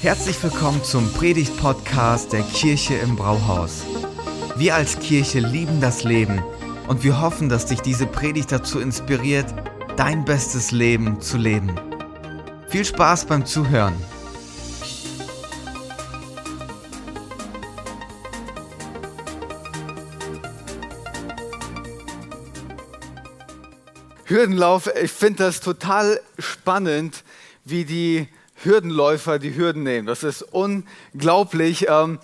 Herzlich willkommen zum Predigt-Podcast der Kirche im Brauhaus. Wir als Kirche lieben das Leben und wir hoffen, dass dich diese Predigt dazu inspiriert, dein bestes Leben zu leben. Viel Spaß beim Zuhören. Hürdenlauf, ich finde das total spannend, wie die Hürdenläufer die Hürden nehmen. Das ist unglaublich. Ähm,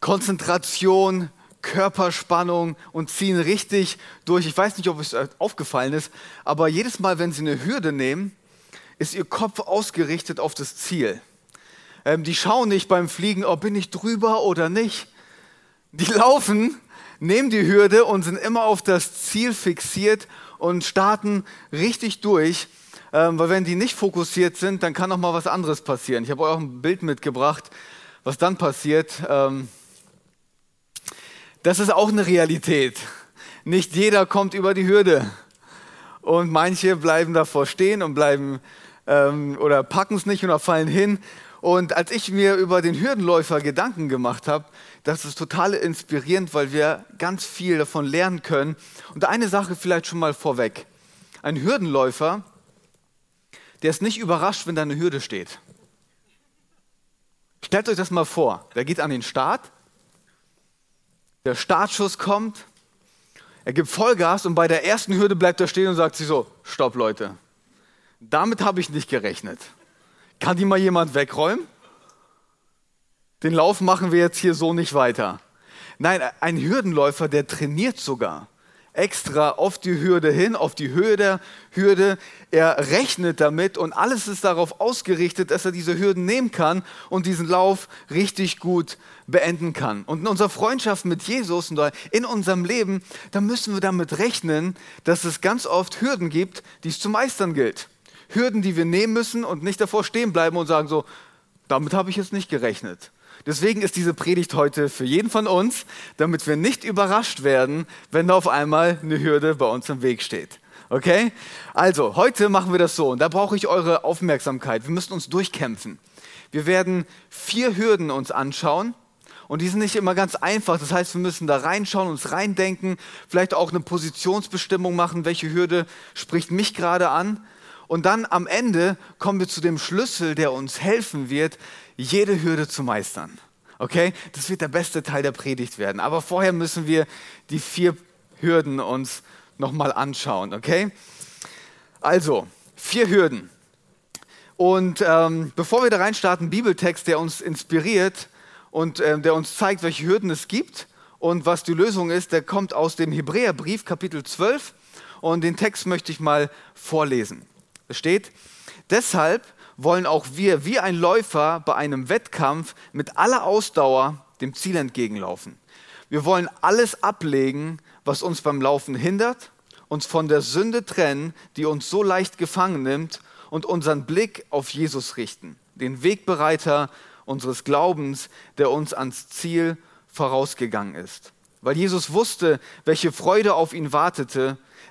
Konzentration, Körperspannung und ziehen richtig durch. Ich weiß nicht, ob es aufgefallen ist, aber jedes Mal, wenn sie eine Hürde nehmen, ist ihr Kopf ausgerichtet auf das Ziel. Ähm, die schauen nicht beim Fliegen, ob oh, bin ich drüber oder nicht. Die laufen, nehmen die Hürde und sind immer auf das Ziel fixiert und starten richtig durch. Ähm, weil wenn die nicht fokussiert sind, dann kann noch mal was anderes passieren. Ich habe euch auch ein Bild mitgebracht, was dann passiert. Ähm, das ist auch eine Realität. Nicht jeder kommt über die Hürde. Und manche bleiben davor stehen und bleiben ähm, oder packen es nicht oder fallen hin. Und als ich mir über den Hürdenläufer Gedanken gemacht habe, das ist total inspirierend, weil wir ganz viel davon lernen können. Und eine Sache vielleicht schon mal vorweg. Ein Hürdenläufer der ist nicht überrascht, wenn da eine Hürde steht. Stellt euch das mal vor. Der geht an den Start, der Startschuss kommt, er gibt Vollgas und bei der ersten Hürde bleibt er stehen und sagt sich so, stopp Leute, damit habe ich nicht gerechnet. Kann die mal jemand wegräumen? Den Lauf machen wir jetzt hier so nicht weiter. Nein, ein Hürdenläufer, der trainiert sogar extra auf die Hürde hin, auf die Höhe der Hürde. Er rechnet damit und alles ist darauf ausgerichtet, dass er diese Hürden nehmen kann und diesen Lauf richtig gut beenden kann. Und in unserer Freundschaft mit Jesus und in unserem Leben, da müssen wir damit rechnen, dass es ganz oft Hürden gibt, die es zu meistern gilt. Hürden, die wir nehmen müssen und nicht davor stehen bleiben und sagen so, damit habe ich jetzt nicht gerechnet. Deswegen ist diese Predigt heute für jeden von uns, damit wir nicht überrascht werden, wenn da auf einmal eine Hürde bei uns im Weg steht. Okay? Also, heute machen wir das so und da brauche ich eure Aufmerksamkeit. Wir müssen uns durchkämpfen. Wir werden vier Hürden uns anschauen und die sind nicht immer ganz einfach. Das heißt, wir müssen da reinschauen, uns reindenken, vielleicht auch eine Positionsbestimmung machen, welche Hürde spricht mich gerade an. Und dann am Ende kommen wir zu dem Schlüssel, der uns helfen wird, jede Hürde zu meistern. Okay? Das wird der beste Teil der Predigt werden. Aber vorher müssen wir die vier Hürden uns nochmal anschauen. Okay? Also, vier Hürden. Und ähm, bevor wir da reinstarten, Bibeltext, der uns inspiriert und äh, der uns zeigt, welche Hürden es gibt und was die Lösung ist, der kommt aus dem Hebräerbrief, Kapitel 12. Und den Text möchte ich mal vorlesen. Es steht, deshalb wollen auch wir wie ein Läufer bei einem Wettkampf mit aller Ausdauer dem Ziel entgegenlaufen. Wir wollen alles ablegen, was uns beim Laufen hindert, uns von der Sünde trennen, die uns so leicht gefangen nimmt und unseren Blick auf Jesus richten, den Wegbereiter unseres Glaubens, der uns ans Ziel vorausgegangen ist. Weil Jesus wusste, welche Freude auf ihn wartete,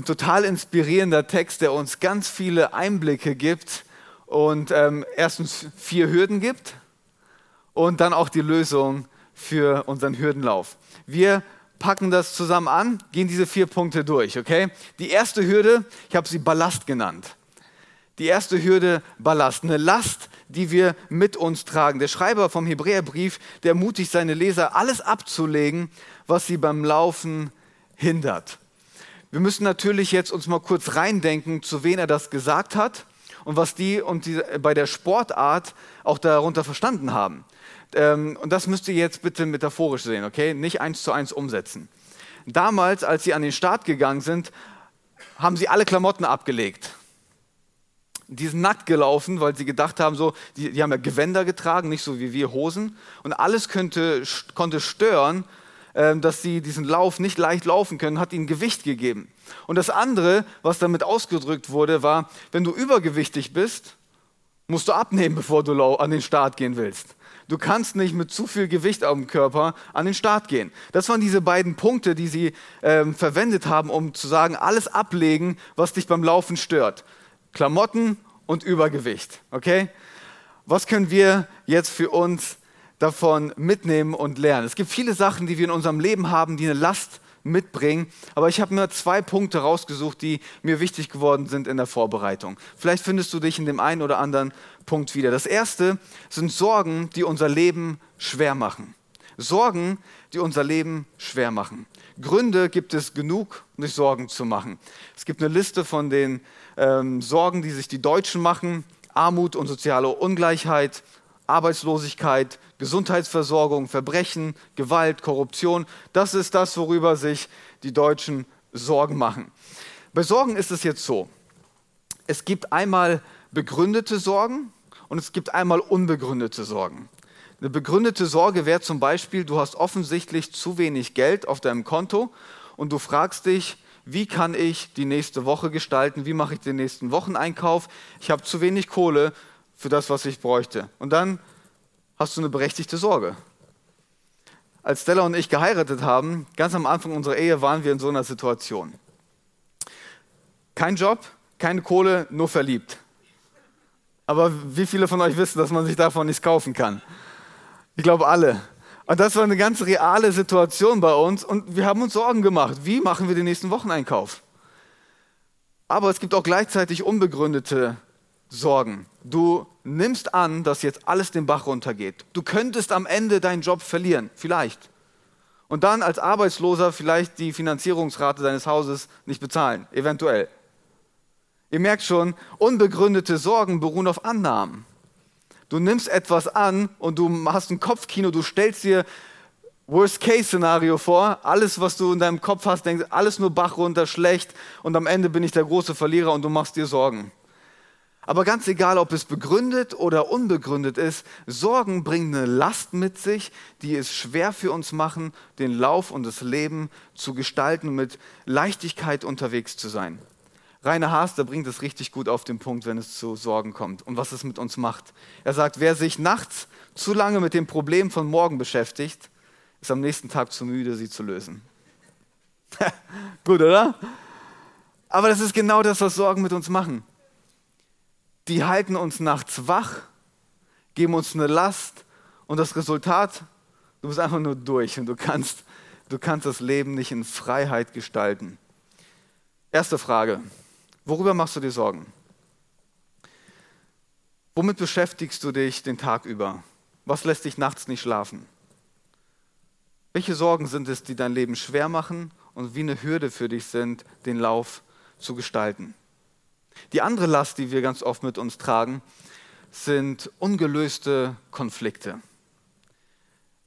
ein total inspirierender Text, der uns ganz viele Einblicke gibt und ähm, erstens vier Hürden gibt und dann auch die Lösung für unseren Hürdenlauf. Wir packen das zusammen an, gehen diese vier Punkte durch, okay? Die erste Hürde, ich habe sie Ballast genannt. Die erste Hürde Ballast, eine Last, die wir mit uns tragen. Der Schreiber vom Hebräerbrief, der ermutigt seine Leser, alles abzulegen, was sie beim Laufen hindert. Wir müssen natürlich jetzt uns mal kurz reindenken, zu wen er das gesagt hat und was die und die bei der Sportart auch darunter verstanden haben. Ähm, und das müsst ihr jetzt bitte metaphorisch sehen, okay? Nicht eins zu eins umsetzen. Damals, als sie an den Start gegangen sind, haben sie alle Klamotten abgelegt. Die sind nackt gelaufen, weil sie gedacht haben, so, die, die haben ja Gewänder getragen, nicht so wie wir Hosen. Und alles könnte, konnte stören, dass sie diesen Lauf nicht leicht laufen können, hat ihnen Gewicht gegeben. Und das andere, was damit ausgedrückt wurde, war, wenn du übergewichtig bist, musst du abnehmen, bevor du an den Start gehen willst. Du kannst nicht mit zu viel Gewicht dem Körper an den Start gehen. Das waren diese beiden Punkte, die sie ähm, verwendet haben, um zu sagen, alles ablegen, was dich beim Laufen stört. Klamotten und Übergewicht. Okay? Was können wir jetzt für uns davon mitnehmen und lernen? Es gibt viele Sachen, die wir in unserem Leben haben, die eine Last mitbringen. Aber ich habe mir zwei Punkte rausgesucht, die mir wichtig geworden sind in der Vorbereitung. Vielleicht findest du dich in dem einen oder anderen Punkt wieder. Das erste sind Sorgen, die unser Leben schwer machen. Sorgen, die unser Leben schwer machen. Gründe gibt es genug, sich Sorgen zu machen. Es gibt eine Liste von den ähm, Sorgen, die sich die Deutschen machen. Armut und soziale Ungleichheit, Arbeitslosigkeit, Gesundheitsversorgung, Verbrechen, Gewalt, Korruption. Das ist das, worüber sich die Deutschen Sorgen machen. Bei Sorgen ist es jetzt so, es gibt einmal begründete Sorgen und es gibt einmal unbegründete Sorgen. Eine begründete Sorge wäre zum Beispiel, du hast offensichtlich zu wenig Geld auf deinem Konto und du fragst dich, wie kann ich die nächste Woche gestalten, wie mache ich den nächsten Wocheneinkauf, ich habe zu wenig Kohle für das, was ich bräuchte. Und dann hast du eine berechtigte Sorge. Als Stella und ich geheiratet haben, ganz am Anfang unserer Ehe waren wir in so einer Situation. Kein Job, keine Kohle, nur verliebt. Aber wie viele von euch wissen, dass man sich davon nichts kaufen kann? Ich glaube alle. Und das war eine ganz reale Situation bei uns und wir haben uns Sorgen gemacht. Wie machen wir den nächsten Wocheneinkauf? Aber es gibt auch gleichzeitig unbegründete Sorgen. Du nimmst an, dass jetzt alles den Bach runtergeht. Du könntest am Ende deinen Job verlieren, vielleicht. Und dann als Arbeitsloser vielleicht die Finanzierungsrate deines Hauses nicht bezahlen, eventuell. Ihr merkt schon, unbegründete Sorgen beruhen auf Annahmen. Du nimmst etwas an und du hast ein Kopfkino, du stellst dir Worst-Case-Szenario vor, alles, was du in deinem Kopf hast, denkst, alles nur Bach runter, schlecht und am Ende bin ich der große Verlierer und du machst dir Sorgen. Aber ganz egal, ob es begründet oder unbegründet ist, Sorgen bringen eine Last mit sich, die es schwer für uns machen, den Lauf und das Leben zu gestalten und mit Leichtigkeit unterwegs zu sein. Rainer Haas, der bringt es richtig gut auf den Punkt, wenn es zu Sorgen kommt und was es mit uns macht. Er sagt, wer sich nachts zu lange mit dem Problem von morgen beschäftigt, ist am nächsten Tag zu müde, sie zu lösen. gut, oder? Aber das ist genau das, was Sorgen mit uns machen die halten uns nachts wach, geben uns eine Last und das Resultat, du bist einfach nur durch und du kannst, du kannst das Leben nicht in Freiheit gestalten. Erste Frage, worüber machst du dir Sorgen? Womit beschäftigst du dich den Tag über? Was lässt dich nachts nicht schlafen? Welche Sorgen sind es, die dein Leben schwer machen und wie eine Hürde für dich sind, den Lauf zu gestalten? Die andere Last, die wir ganz oft mit uns tragen, sind ungelöste Konflikte.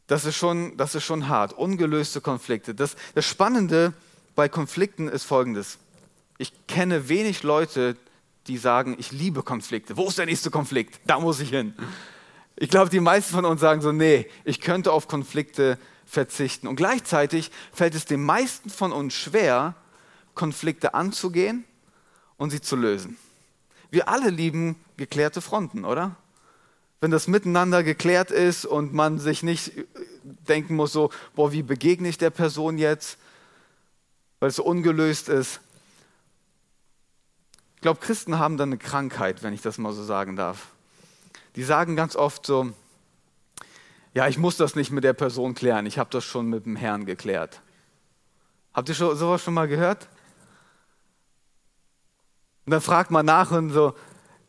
Das ist schon, das ist schon hart, ungelöste Konflikte. Das, das Spannende bei Konflikten ist folgendes. Ich kenne wenig Leute, die sagen, ich liebe Konflikte. Wo ist der nächste Konflikt? Da muss ich hin. Ich glaube, die meisten von uns sagen so, nee, ich könnte auf Konflikte verzichten. Und gleichzeitig fällt es den meisten von uns schwer, Konflikte anzugehen und sie zu lösen. Wir alle lieben geklärte Fronten, oder? Wenn das miteinander geklärt ist und man sich nicht denken muss, so, boah, wie begegne ich der Person jetzt, weil es so ungelöst ist. Ich glaube, Christen haben dann eine Krankheit, wenn ich das mal so sagen darf. Die sagen ganz oft so, ja, ich muss das nicht mit der Person klären, ich habe das schon mit dem Herrn geklärt. Habt ihr sowas schon mal gehört? Und dann fragt man nach und so,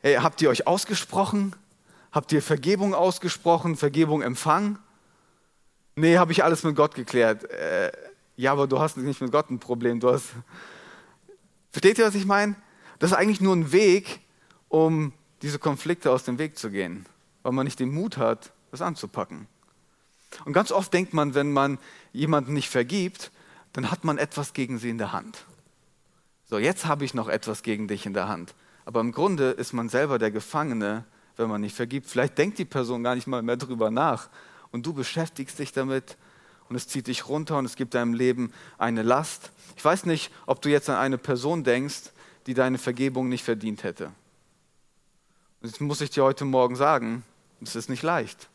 hey, habt ihr euch ausgesprochen? Habt ihr Vergebung ausgesprochen, Vergebung empfangen? Nee, habe ich alles mit Gott geklärt. Äh, ja, aber du hast nicht mit Gott ein Problem. Du hast Versteht ihr, was ich meine? Das ist eigentlich nur ein Weg, um diese Konflikte aus dem Weg zu gehen, weil man nicht den Mut hat, das anzupacken. Und ganz oft denkt man, wenn man jemanden nicht vergibt, dann hat man etwas gegen sie in der Hand. So, jetzt habe ich noch etwas gegen dich in der Hand. Aber im Grunde ist man selber der Gefangene, wenn man nicht vergibt. Vielleicht denkt die Person gar nicht mal mehr drüber nach. Und du beschäftigst dich damit und es zieht dich runter und es gibt deinem Leben eine Last. Ich weiß nicht, ob du jetzt an eine Person denkst, die deine Vergebung nicht verdient hätte. Und jetzt muss ich dir heute Morgen sagen, es ist nicht leicht.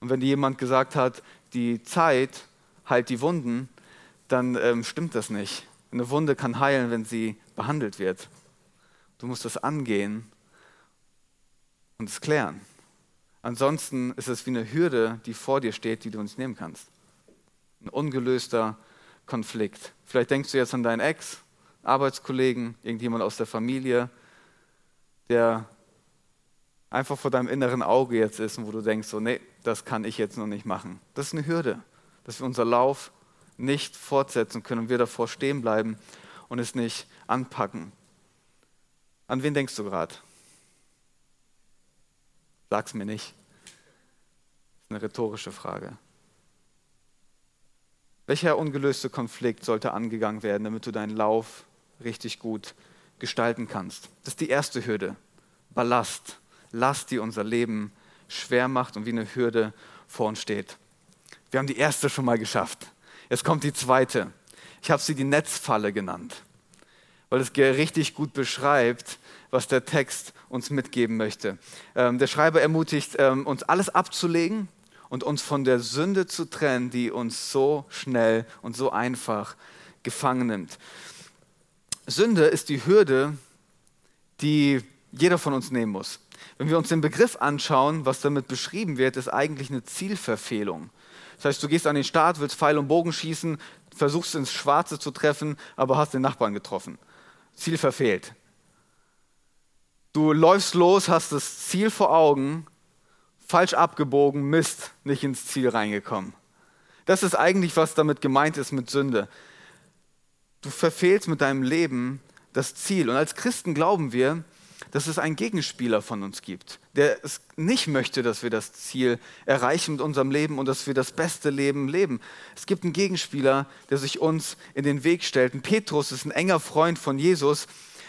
Und wenn dir jemand gesagt hat, die Zeit heilt die Wunden, dann ähm, stimmt das nicht. Eine Wunde kann heilen, wenn sie behandelt wird. Du musst das angehen und es klären. Ansonsten ist es wie eine Hürde, die vor dir steht, die du nicht nehmen kannst. Ein ungelöster Konflikt. Vielleicht denkst du jetzt an deinen Ex, Arbeitskollegen, irgendjemand aus der Familie, der einfach vor deinem inneren Auge jetzt ist und wo du denkst, so, nee, das kann ich jetzt noch nicht machen. Das ist eine Hürde, dass wir unser Lauf nicht fortsetzen können und wir davor stehen bleiben und es nicht anpacken. An wen denkst du gerade? Sag's mir nicht. Das ist eine rhetorische Frage. Welcher ungelöste Konflikt sollte angegangen werden, damit du deinen Lauf richtig gut gestalten kannst? Das ist die erste Hürde. Ballast. Last, die unser Leben schwer macht und wie eine Hürde vor uns steht. Wir haben die erste schon mal geschafft. Jetzt kommt die zweite. Ich habe sie die Netzfalle genannt, weil es richtig gut beschreibt, was der Text uns mitgeben möchte. Ähm, der Schreiber ermutigt ähm, uns, alles abzulegen und uns von der Sünde zu trennen, die uns so schnell und so einfach gefangen nimmt. Sünde ist die Hürde, die jeder von uns nehmen muss. Wenn wir uns den Begriff anschauen, was damit beschrieben wird, ist eigentlich eine Zielverfehlung. Das heißt, du gehst an den Start, willst Pfeil und Bogen schießen, versuchst ins Schwarze zu treffen, aber hast den Nachbarn getroffen. Ziel verfehlt. Du läufst los, hast das Ziel vor Augen, falsch abgebogen, Mist, nicht ins Ziel reingekommen. Das ist eigentlich, was damit gemeint ist mit Sünde. Du verfehlst mit deinem Leben das Ziel. Und als Christen glauben wir, dass es einen Gegenspieler von uns gibt, der es nicht möchte, dass wir das Ziel erreichen mit unserem Leben und dass wir das beste Leben leben. Es gibt einen Gegenspieler, der sich uns in den Weg stellt. Und Petrus ist ein enger Freund von Jesus,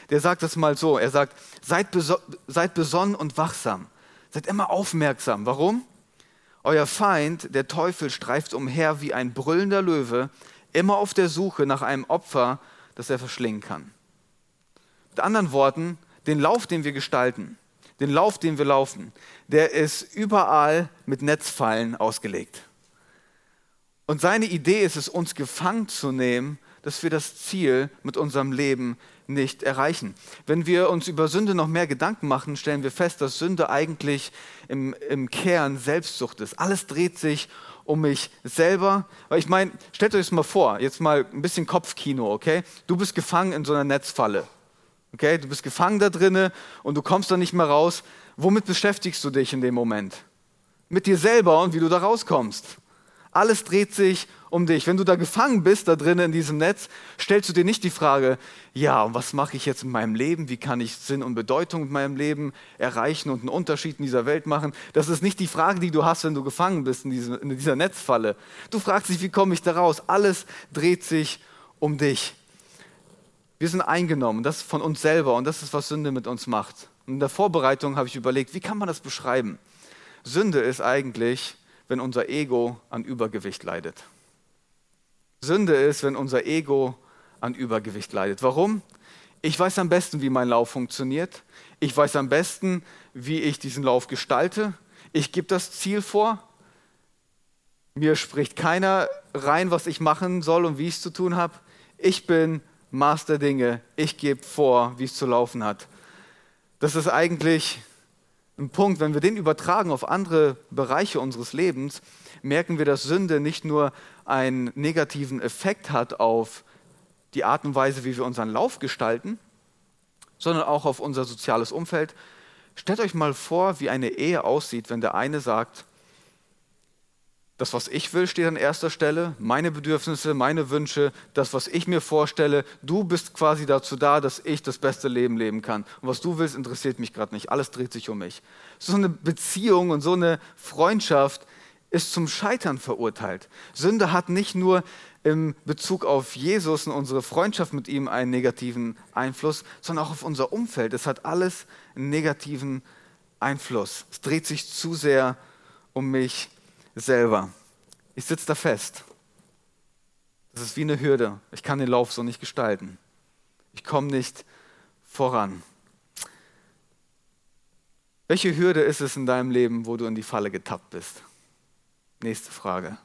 der sagt das mal so, er sagt, seid, beso seid besonnen und wachsam, seid immer aufmerksam. Warum? Euer Feind, der Teufel, streift umher wie ein brüllender Löwe, immer auf der Suche nach einem Opfer, das er verschlingen kann. Mit anderen Worten, den Lauf, den wir gestalten, den Lauf, den wir laufen, der ist überall mit Netzfallen ausgelegt. Und seine Idee ist es, uns gefangen zu nehmen, dass wir das Ziel mit unserem Leben nicht erreichen. Wenn wir uns über Sünde noch mehr Gedanken machen, stellen wir fest, dass Sünde eigentlich im, im Kern Selbstsucht ist. Alles dreht sich um mich selber. Ich meine, stellt euch das mal vor, jetzt mal ein bisschen Kopfkino, okay? Du bist gefangen in so einer Netzfalle. Okay, du bist gefangen da drinne und du kommst da nicht mehr raus. Womit beschäftigst du dich in dem Moment? Mit dir selber und wie du da rauskommst. Alles dreht sich um dich. Wenn du da gefangen bist, da drinnen in diesem Netz, stellst du dir nicht die Frage, ja, und was mache ich jetzt in meinem Leben? Wie kann ich Sinn und Bedeutung in meinem Leben erreichen und einen Unterschied in dieser Welt machen? Das ist nicht die Frage, die du hast, wenn du gefangen bist in, diese, in dieser Netzfalle. Du fragst dich, wie komme ich da raus? Alles dreht sich um dich. Wir sind eingenommen, das ist von uns selber und das ist, was Sünde mit uns macht. Und in der Vorbereitung habe ich überlegt, wie kann man das beschreiben? Sünde ist eigentlich, wenn unser Ego an Übergewicht leidet. Sünde ist, wenn unser Ego an Übergewicht leidet. Warum? Ich weiß am besten, wie mein Lauf funktioniert. Ich weiß am besten, wie ich diesen Lauf gestalte. Ich gebe das Ziel vor. Mir spricht keiner rein, was ich machen soll und wie ich es zu tun habe. Ich bin Master Dinge, ich gebe vor, wie es zu laufen hat. Das ist eigentlich ein Punkt, wenn wir den übertragen auf andere Bereiche unseres Lebens, merken wir, dass Sünde nicht nur einen negativen Effekt hat auf die Art und Weise, wie wir unseren Lauf gestalten, sondern auch auf unser soziales Umfeld. Stellt euch mal vor, wie eine Ehe aussieht, wenn der eine sagt, das, was ich will, steht an erster Stelle. Meine Bedürfnisse, meine Wünsche, das, was ich mir vorstelle. Du bist quasi dazu da, dass ich das beste Leben leben kann. Und was du willst, interessiert mich gerade nicht. Alles dreht sich um mich. So eine Beziehung und so eine Freundschaft ist zum Scheitern verurteilt. Sünde hat nicht nur im Bezug auf Jesus und unsere Freundschaft mit ihm einen negativen Einfluss, sondern auch auf unser Umfeld. Es hat alles einen negativen Einfluss. Es dreht sich zu sehr um mich selber. Ich sitze da fest. Das ist wie eine Hürde. Ich kann den Lauf so nicht gestalten. Ich komme nicht voran. Welche Hürde ist es in deinem Leben, wo du in die Falle getappt bist? Nächste Frage.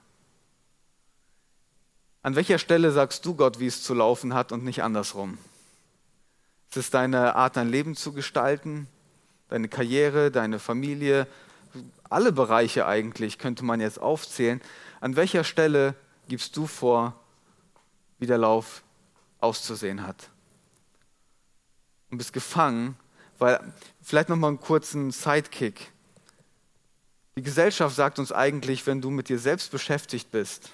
An welcher Stelle sagst du Gott, wie es zu laufen hat und nicht andersrum? Ist es deine Art, dein Leben zu gestalten, deine Karriere, deine Familie, alle Bereiche eigentlich könnte man jetzt aufzählen. An welcher Stelle gibst du vor, wie der Lauf auszusehen hat? Und bist gefangen, weil vielleicht noch mal einen kurzen Sidekick. Die Gesellschaft sagt uns eigentlich, wenn du mit dir selbst beschäftigt bist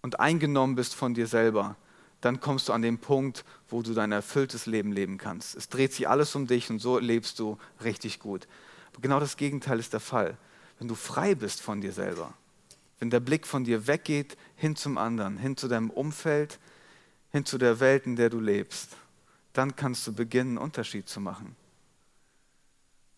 und eingenommen bist von dir selber, dann kommst du an den Punkt, wo du dein erfülltes Leben leben kannst. Es dreht sich alles um dich und so lebst du richtig gut. Genau das Gegenteil ist der Fall. Wenn du frei bist von dir selber, wenn der Blick von dir weggeht hin zum anderen, hin zu deinem Umfeld, hin zu der Welt, in der du lebst, dann kannst du beginnen, einen Unterschied zu machen.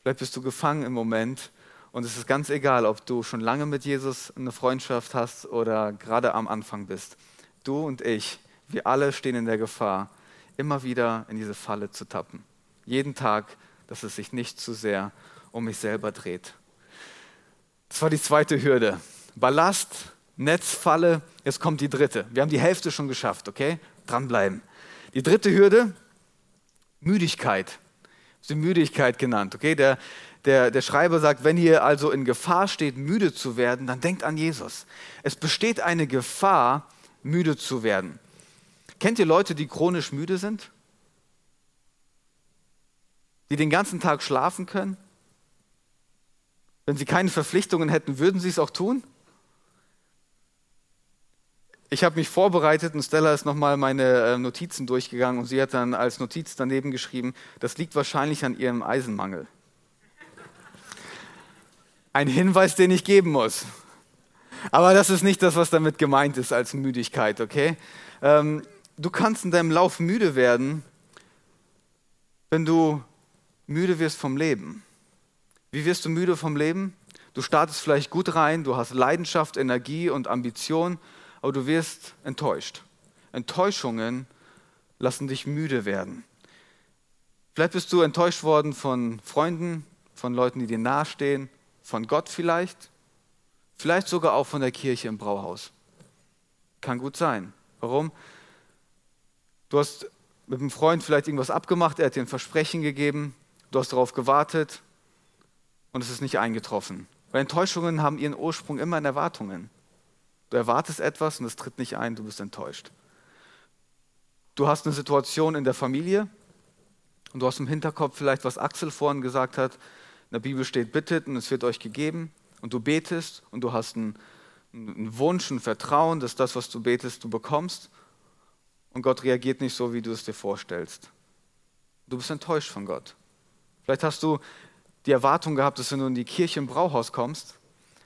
Vielleicht bist du gefangen im Moment und es ist ganz egal, ob du schon lange mit Jesus eine Freundschaft hast oder gerade am Anfang bist. Du und ich, wir alle stehen in der Gefahr, immer wieder in diese Falle zu tappen. Jeden Tag, dass es sich nicht zu sehr um mich selber dreht. Das war die zweite Hürde. Ballast, Netzfalle, jetzt kommt die dritte. Wir haben die Hälfte schon geschafft, okay? Dranbleiben. Die dritte Hürde, Müdigkeit. Die Müdigkeit genannt, okay? Der, der, der Schreiber sagt, wenn ihr also in Gefahr steht, müde zu werden, dann denkt an Jesus. Es besteht eine Gefahr, müde zu werden. Kennt ihr Leute, die chronisch müde sind? Die den ganzen Tag schlafen können? Wenn sie keine Verpflichtungen hätten, würden sie es auch tun? Ich habe mich vorbereitet und Stella ist nochmal meine äh, Notizen durchgegangen und sie hat dann als Notiz daneben geschrieben, das liegt wahrscheinlich an ihrem Eisenmangel. Ein Hinweis, den ich geben muss. Aber das ist nicht das, was damit gemeint ist als Müdigkeit, okay? Ähm, du kannst in deinem Lauf müde werden, wenn du müde wirst vom Leben. Wie wirst du müde vom Leben? Du startest vielleicht gut rein, du hast Leidenschaft, Energie und Ambition, aber du wirst enttäuscht. Enttäuschungen lassen dich müde werden. Vielleicht bist du enttäuscht worden von Freunden, von Leuten, die dir nahestehen, von Gott vielleicht, vielleicht sogar auch von der Kirche im Brauhaus. Kann gut sein. Warum? Du hast mit einem Freund vielleicht irgendwas abgemacht, er hat dir ein Versprechen gegeben, du hast darauf gewartet und es ist nicht eingetroffen. Weil Enttäuschungen haben ihren Ursprung immer in Erwartungen. Du erwartest etwas und es tritt nicht ein, du bist enttäuscht. Du hast eine Situation in der Familie und du hast im Hinterkopf vielleicht, was Axel vorhin gesagt hat, in der Bibel steht, bittet und es wird euch gegeben. Und du betest und du hast einen, einen Wunsch, ein Vertrauen, dass das, was du betest, du bekommst. Und Gott reagiert nicht so, wie du es dir vorstellst. Du bist enttäuscht von Gott. Vielleicht hast du die Erwartung gehabt, dass wenn du in die Kirche im Brauhaus kommst,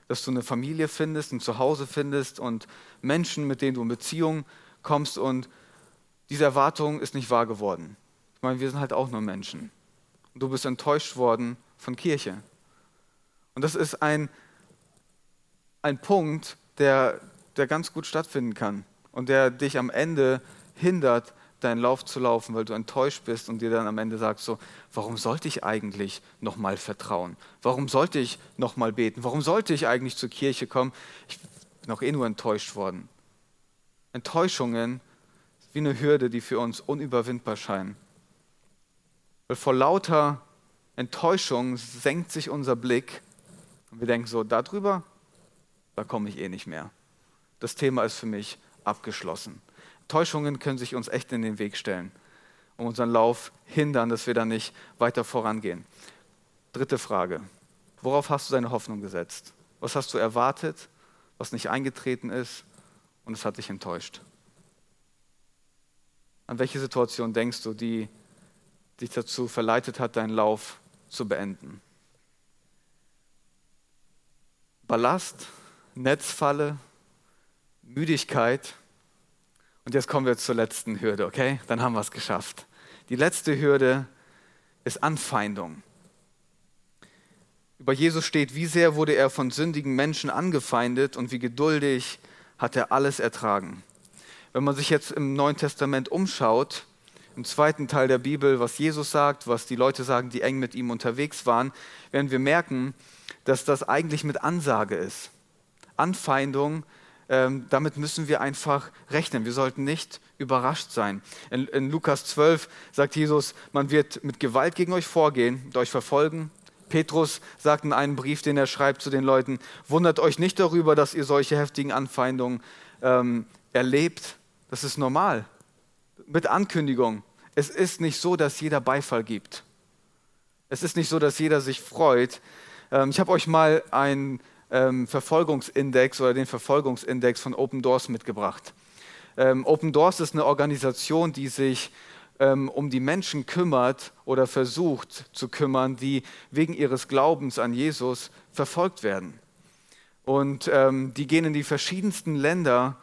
dass du eine Familie findest, ein Zuhause findest und Menschen, mit denen du in Beziehung kommst. Und diese Erwartung ist nicht wahr geworden. Ich meine, wir sind halt auch nur Menschen. Und du bist enttäuscht worden von Kirche. Und das ist ein, ein Punkt, der, der ganz gut stattfinden kann und der dich am Ende hindert, deinen Lauf zu laufen, weil du enttäuscht bist und dir dann am Ende sagst so, warum sollte ich eigentlich nochmal vertrauen? Warum sollte ich nochmal beten? Warum sollte ich eigentlich zur Kirche kommen? Ich bin auch eh nur enttäuscht worden. Enttäuschungen sind wie eine Hürde, die für uns unüberwindbar scheinen. Weil vor lauter Enttäuschung senkt sich unser Blick und wir denken so, darüber, da komme ich eh nicht mehr. Das Thema ist für mich abgeschlossen. Täuschungen können sich uns echt in den Weg stellen und unseren Lauf hindern, dass wir da nicht weiter vorangehen. Dritte Frage. Worauf hast du deine Hoffnung gesetzt? Was hast du erwartet, was nicht eingetreten ist und es hat dich enttäuscht? An welche Situation denkst du, die dich dazu verleitet hat, deinen Lauf zu beenden. Ballast, Netzfalle, Müdigkeit. Und jetzt kommen wir zur letzten Hürde, okay? Dann haben wir es geschafft. Die letzte Hürde ist Anfeindung. Über Jesus steht, wie sehr wurde er von sündigen Menschen angefeindet und wie geduldig hat er alles ertragen. Wenn man sich jetzt im Neuen Testament umschaut, im zweiten Teil der Bibel, was Jesus sagt, was die Leute sagen, die eng mit ihm unterwegs waren, werden wir merken, dass das eigentlich mit Ansage ist. Anfeindung, ähm, damit müssen wir einfach rechnen. Wir sollten nicht überrascht sein. In, in Lukas 12 sagt Jesus, man wird mit Gewalt gegen euch vorgehen und euch verfolgen. Petrus sagt in einem Brief, den er schreibt zu den Leuten, wundert euch nicht darüber, dass ihr solche heftigen Anfeindungen ähm, erlebt. Das ist normal. Mit Ankündigung. Es ist nicht so, dass jeder Beifall gibt. Es ist nicht so, dass jeder sich freut. Ähm, ich habe euch mal einen ähm, Verfolgungsindex oder den Verfolgungsindex von Open Doors mitgebracht. Ähm, Open Doors ist eine Organisation, die sich ähm, um die Menschen kümmert oder versucht zu kümmern, die wegen ihres Glaubens an Jesus verfolgt werden. Und ähm, die gehen in die verschiedensten Länder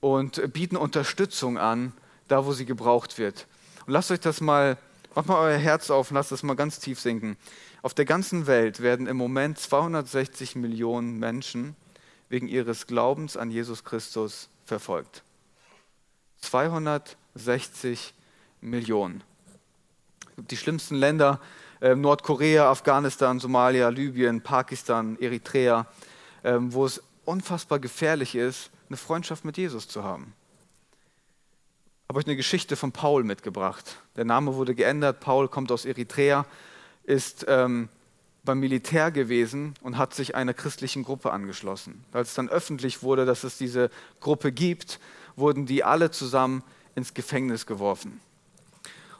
und bieten Unterstützung an, da wo sie gebraucht wird. Und lasst euch das mal, macht mal euer Herz auf und lasst das mal ganz tief sinken. Auf der ganzen Welt werden im Moment 260 Millionen Menschen wegen ihres Glaubens an Jesus Christus verfolgt. 260 Millionen. Die schlimmsten Länder, äh, Nordkorea, Afghanistan, Somalia, Libyen, Pakistan, Eritrea, äh, wo es unfassbar gefährlich ist, eine Freundschaft mit Jesus zu haben. Ich habe euch eine Geschichte von Paul mitgebracht. Der Name wurde geändert. Paul kommt aus Eritrea, ist ähm, beim Militär gewesen und hat sich einer christlichen Gruppe angeschlossen. Als dann öffentlich wurde, dass es diese Gruppe gibt, wurden die alle zusammen ins Gefängnis geworfen.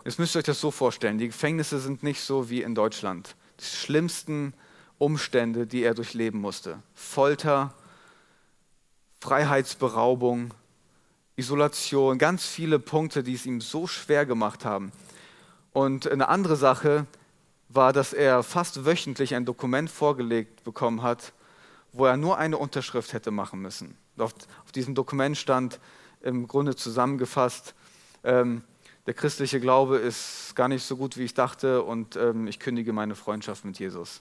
Jetzt müsst ihr euch das so vorstellen, die Gefängnisse sind nicht so wie in Deutschland. Die schlimmsten Umstände, die er durchleben musste. Folter, Freiheitsberaubung, Isolation, ganz viele Punkte, die es ihm so schwer gemacht haben. Und eine andere Sache war, dass er fast wöchentlich ein Dokument vorgelegt bekommen hat, wo er nur eine Unterschrift hätte machen müssen. Auf, auf diesem Dokument stand, im Grunde zusammengefasst, ähm, der christliche Glaube ist gar nicht so gut, wie ich dachte und ähm, ich kündige meine Freundschaft mit Jesus.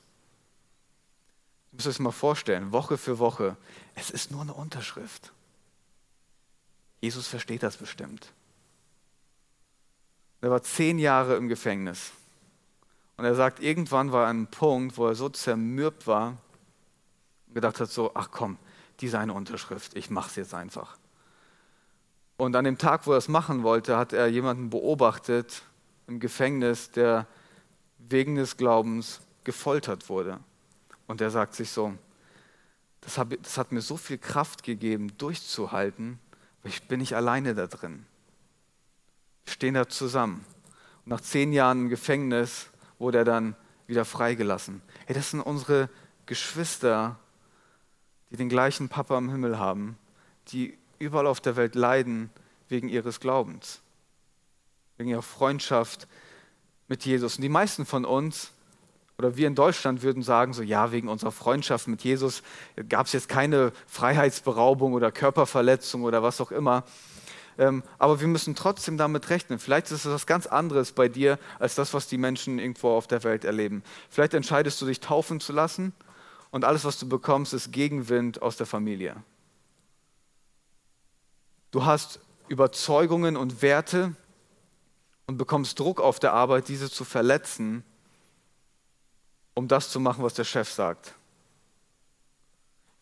Du musst es mal vorstellen, Woche für Woche. Es ist nur eine Unterschrift. Jesus versteht das bestimmt. Er war zehn Jahre im Gefängnis. Und er sagt, irgendwann war ein Punkt, wo er so zermürbt war und gedacht hat, so, ach komm, diese eine Unterschrift, ich mache es jetzt einfach. Und an dem Tag, wo er es machen wollte, hat er jemanden beobachtet im Gefängnis, der wegen des Glaubens gefoltert wurde. Und er sagt sich so, das, hab, das hat mir so viel Kraft gegeben, durchzuhalten, ich bin nicht alleine da drin. Wir stehen da zusammen. Und nach zehn Jahren im Gefängnis wurde er dann wieder freigelassen. Hey, das sind unsere Geschwister, die den gleichen Papa im Himmel haben, die überall auf der Welt leiden wegen ihres Glaubens, wegen ihrer Freundschaft mit Jesus. Und die meisten von uns oder wir in Deutschland würden sagen, so ja, wegen unserer Freundschaft mit Jesus gab es jetzt keine Freiheitsberaubung oder Körperverletzung oder was auch immer. Ähm, aber wir müssen trotzdem damit rechnen. Vielleicht ist es was ganz anderes bei dir als das, was die Menschen irgendwo auf der Welt erleben. Vielleicht entscheidest du dich taufen zu lassen und alles, was du bekommst, ist Gegenwind aus der Familie. Du hast Überzeugungen und Werte und bekommst Druck auf der Arbeit, diese zu verletzen, um das zu machen, was der Chef sagt.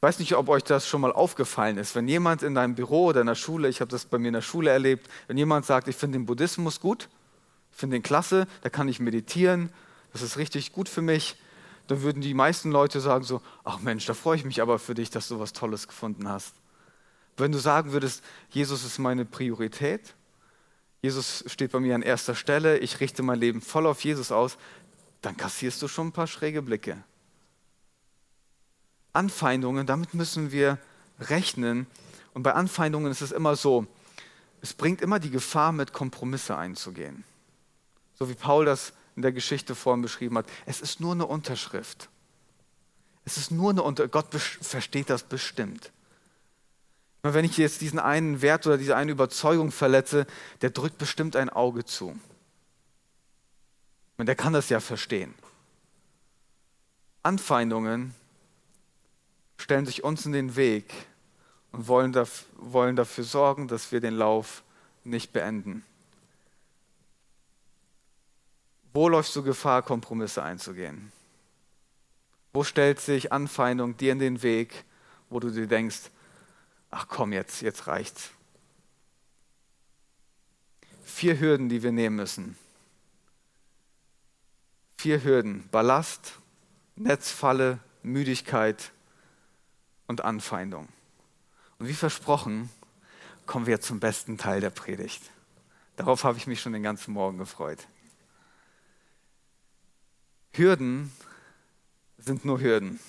Weiß nicht, ob euch das schon mal aufgefallen ist. Wenn jemand in deinem Büro oder in der Schule, ich habe das bei mir in der Schule erlebt, wenn jemand sagt, ich finde den Buddhismus gut, ich finde den klasse, da kann ich meditieren, das ist richtig gut für mich, dann würden die meisten Leute sagen so, ach Mensch, da freue ich mich aber für dich, dass du was Tolles gefunden hast. Wenn du sagen würdest, Jesus ist meine Priorität, Jesus steht bei mir an erster Stelle, ich richte mein Leben voll auf Jesus aus, dann kassierst du schon ein paar schräge Blicke. Anfeindungen, damit müssen wir rechnen. Und bei Anfeindungen ist es immer so, es bringt immer die Gefahr mit, Kompromisse einzugehen. So wie Paul das in der Geschichte vorhin beschrieben hat. Es ist nur eine Unterschrift. Es ist nur eine Unterschrift. Gott versteht das bestimmt. Wenn ich jetzt diesen einen Wert oder diese eine Überzeugung verletze, der drückt bestimmt ein Auge zu. Und der kann das ja verstehen. Anfeindungen stellen sich uns in den Weg und wollen, dafür, wollen dafür sorgen, dass wir den Lauf nicht beenden. Wo läufst du Gefahr, Kompromisse einzugehen? Wo stellt sich Anfeindung dir in den Weg, wo du dir denkst, ach komm jetzt, jetzt reicht's. Vier Hürden, die wir nehmen müssen. Vier Hürden. Ballast, Netzfalle, Müdigkeit und Anfeindung. Und wie versprochen, kommen wir zum besten Teil der Predigt. Darauf habe ich mich schon den ganzen Morgen gefreut. Hürden sind nur Hürden.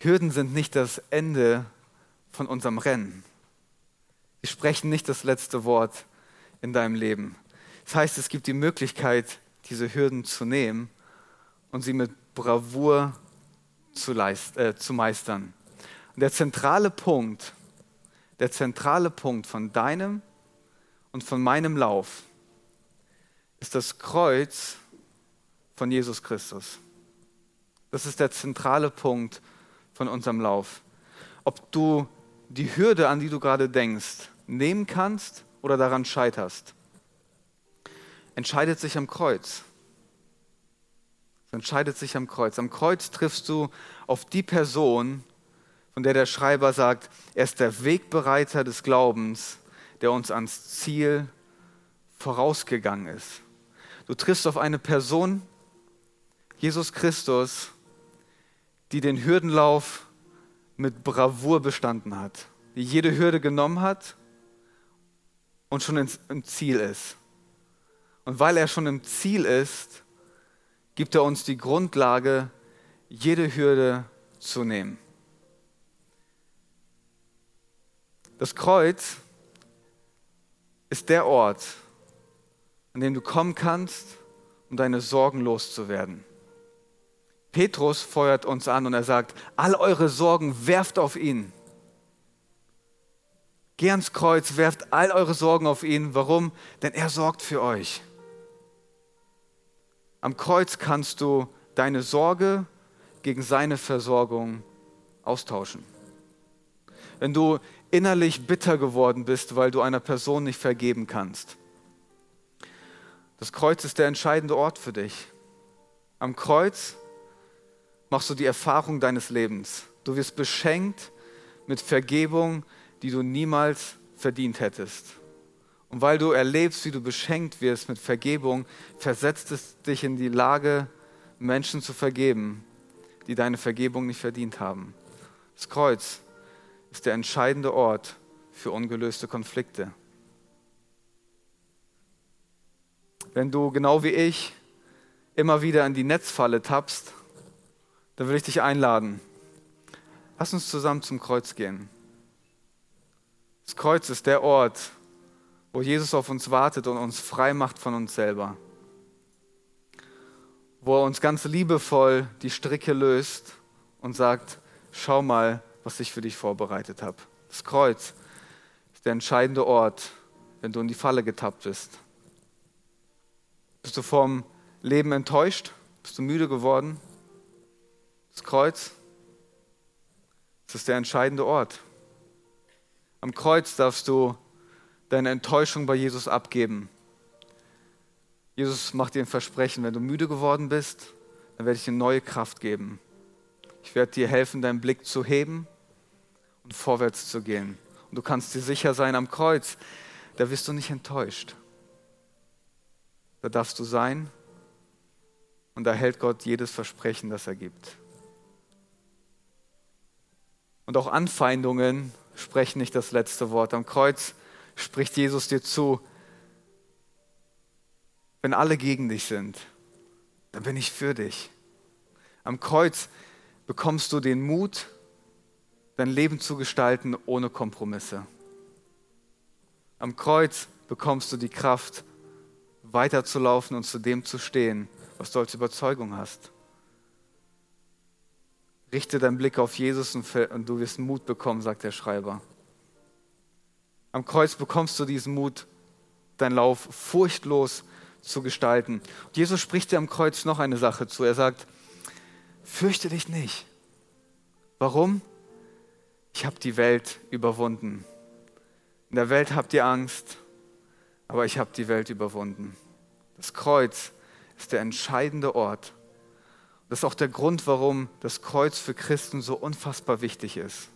Hürden sind nicht das Ende von unserem Rennen. Sie sprechen nicht das letzte Wort in deinem Leben. Das heißt, es gibt die Möglichkeit, diese Hürden zu nehmen und sie mit Bravour zu, leist, äh, zu meistern. Und der zentrale Punkt, der zentrale Punkt von deinem und von meinem Lauf ist das Kreuz von Jesus Christus. Das ist der zentrale Punkt von unserem Lauf. Ob du die Hürde, an die du gerade denkst, nehmen kannst oder daran scheiterst, entscheidet sich am Kreuz. Entscheidet sich am Kreuz. Am Kreuz triffst du auf die Person, von der der Schreiber sagt, er ist der Wegbereiter des Glaubens, der uns ans Ziel vorausgegangen ist. Du triffst auf eine Person, Jesus Christus, die den Hürdenlauf mit Bravour bestanden hat, die jede Hürde genommen hat und schon im Ziel ist. Und weil er schon im Ziel ist, gibt er uns die Grundlage, jede Hürde zu nehmen. Das Kreuz ist der Ort, an dem du kommen kannst, um deine Sorgen loszuwerden. Petrus feuert uns an und er sagt, all eure Sorgen werft auf ihn. Geh ans Kreuz, werft all eure Sorgen auf ihn. Warum? Denn er sorgt für euch. Am Kreuz kannst du deine Sorge gegen seine Versorgung austauschen. Wenn du innerlich bitter geworden bist, weil du einer Person nicht vergeben kannst. Das Kreuz ist der entscheidende Ort für dich. Am Kreuz machst du die Erfahrung deines Lebens. Du wirst beschenkt mit Vergebung, die du niemals verdient hättest. Und weil du erlebst, wie du beschenkt wirst mit Vergebung, versetzt es dich in die Lage, Menschen zu vergeben, die deine Vergebung nicht verdient haben. Das Kreuz ist der entscheidende Ort für ungelöste Konflikte. Wenn du genau wie ich immer wieder in die Netzfalle tappst, dann will ich dich einladen. Lass uns zusammen zum Kreuz gehen. Das Kreuz ist der Ort, wo Jesus auf uns wartet und uns frei macht von uns selber. Wo er uns ganz liebevoll die Stricke löst und sagt, schau mal, was ich für dich vorbereitet habe. Das Kreuz ist der entscheidende Ort, wenn du in die Falle getappt bist. Bist du vom Leben enttäuscht? Bist du müde geworden? Das Kreuz, das ist der entscheidende Ort. Am Kreuz darfst du deine Enttäuschung bei Jesus abgeben. Jesus macht dir ein Versprechen, wenn du müde geworden bist, dann werde ich dir neue Kraft geben. Ich werde dir helfen, deinen Blick zu heben und vorwärts zu gehen. Und du kannst dir sicher sein, am Kreuz, da wirst du nicht enttäuscht. Da darfst du sein und da hält Gott jedes Versprechen, das er gibt. Und auch Anfeindungen sprechen nicht das letzte Wort. Am Kreuz spricht Jesus dir zu, wenn alle gegen dich sind, dann bin ich für dich. Am Kreuz bekommst du den Mut, dein Leben zu gestalten ohne Kompromisse. Am Kreuz bekommst du die Kraft, weiterzulaufen und zu dem zu stehen, was du als Überzeugung hast. Richte deinen Blick auf Jesus und du wirst Mut bekommen, sagt der Schreiber. Am Kreuz bekommst du diesen Mut, deinen Lauf furchtlos zu gestalten. Und Jesus spricht dir am Kreuz noch eine Sache zu. Er sagt, fürchte dich nicht. Warum? Ich habe die Welt überwunden. In der Welt habt ihr Angst, aber ich habe die Welt überwunden. Das Kreuz ist der entscheidende Ort. Das ist auch der Grund, warum das Kreuz für Christen so unfassbar wichtig ist.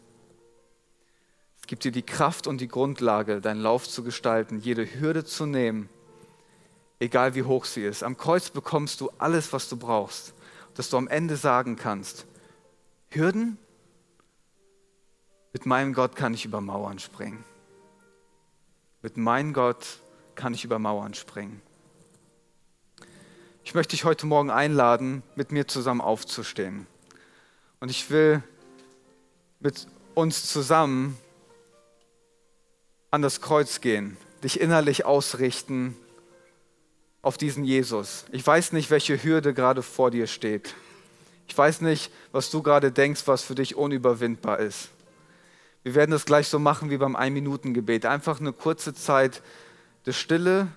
Es gibt dir die Kraft und die Grundlage, deinen Lauf zu gestalten, jede Hürde zu nehmen, egal wie hoch sie ist. Am Kreuz bekommst du alles, was du brauchst, dass du am Ende sagen kannst, Hürden, mit meinem Gott kann ich über Mauern springen. Mit meinem Gott kann ich über Mauern springen. Ich möchte dich heute Morgen einladen, mit mir zusammen aufzustehen. Und ich will mit uns zusammen an das Kreuz gehen, dich innerlich ausrichten auf diesen Jesus. Ich weiß nicht, welche Hürde gerade vor dir steht. Ich weiß nicht, was du gerade denkst, was für dich unüberwindbar ist. Wir werden das gleich so machen wie beim Ein-Minuten-Gebet. Einfach eine kurze Zeit der Stille,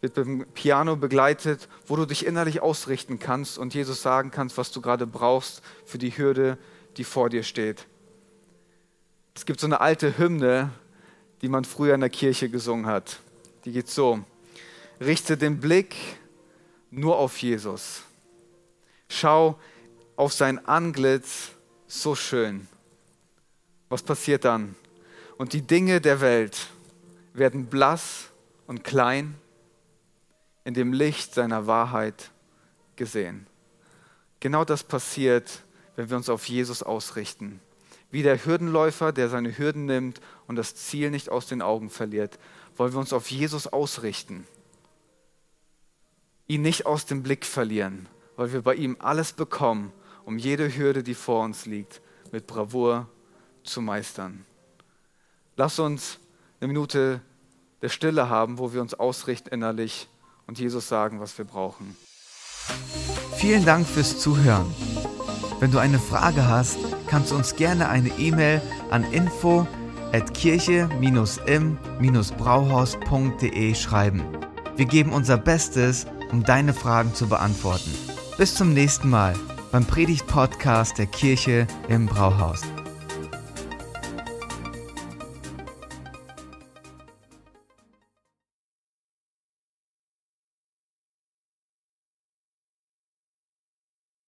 wird beim Piano begleitet, wo du dich innerlich ausrichten kannst und Jesus sagen kannst, was du gerade brauchst für die Hürde, die vor dir steht. Es gibt so eine alte Hymne, die man früher in der Kirche gesungen hat. Die geht so. Richte den Blick nur auf Jesus. Schau auf sein Antlitz so schön. Was passiert dann? Und die Dinge der Welt werden blass und klein in dem Licht seiner Wahrheit gesehen. Genau das passiert, wenn wir uns auf Jesus ausrichten. Wie der Hürdenläufer, der seine Hürden nimmt und das Ziel nicht aus den Augen verliert, wollen wir uns auf Jesus ausrichten. Ihn nicht aus dem Blick verlieren, weil wir bei ihm alles bekommen, um jede Hürde, die vor uns liegt, mit Bravour zu meistern. Lass uns eine Minute der Stille haben, wo wir uns ausrichten innerlich und Jesus sagen, was wir brauchen. Vielen Dank fürs Zuhören. Wenn du eine Frage hast, kannst du uns gerne eine E-Mail an info at kirche-im-brauhaus.de schreiben. Wir geben unser Bestes, um deine Fragen zu beantworten. Bis zum nächsten Mal beim Predigt-Podcast der Kirche im Brauhaus.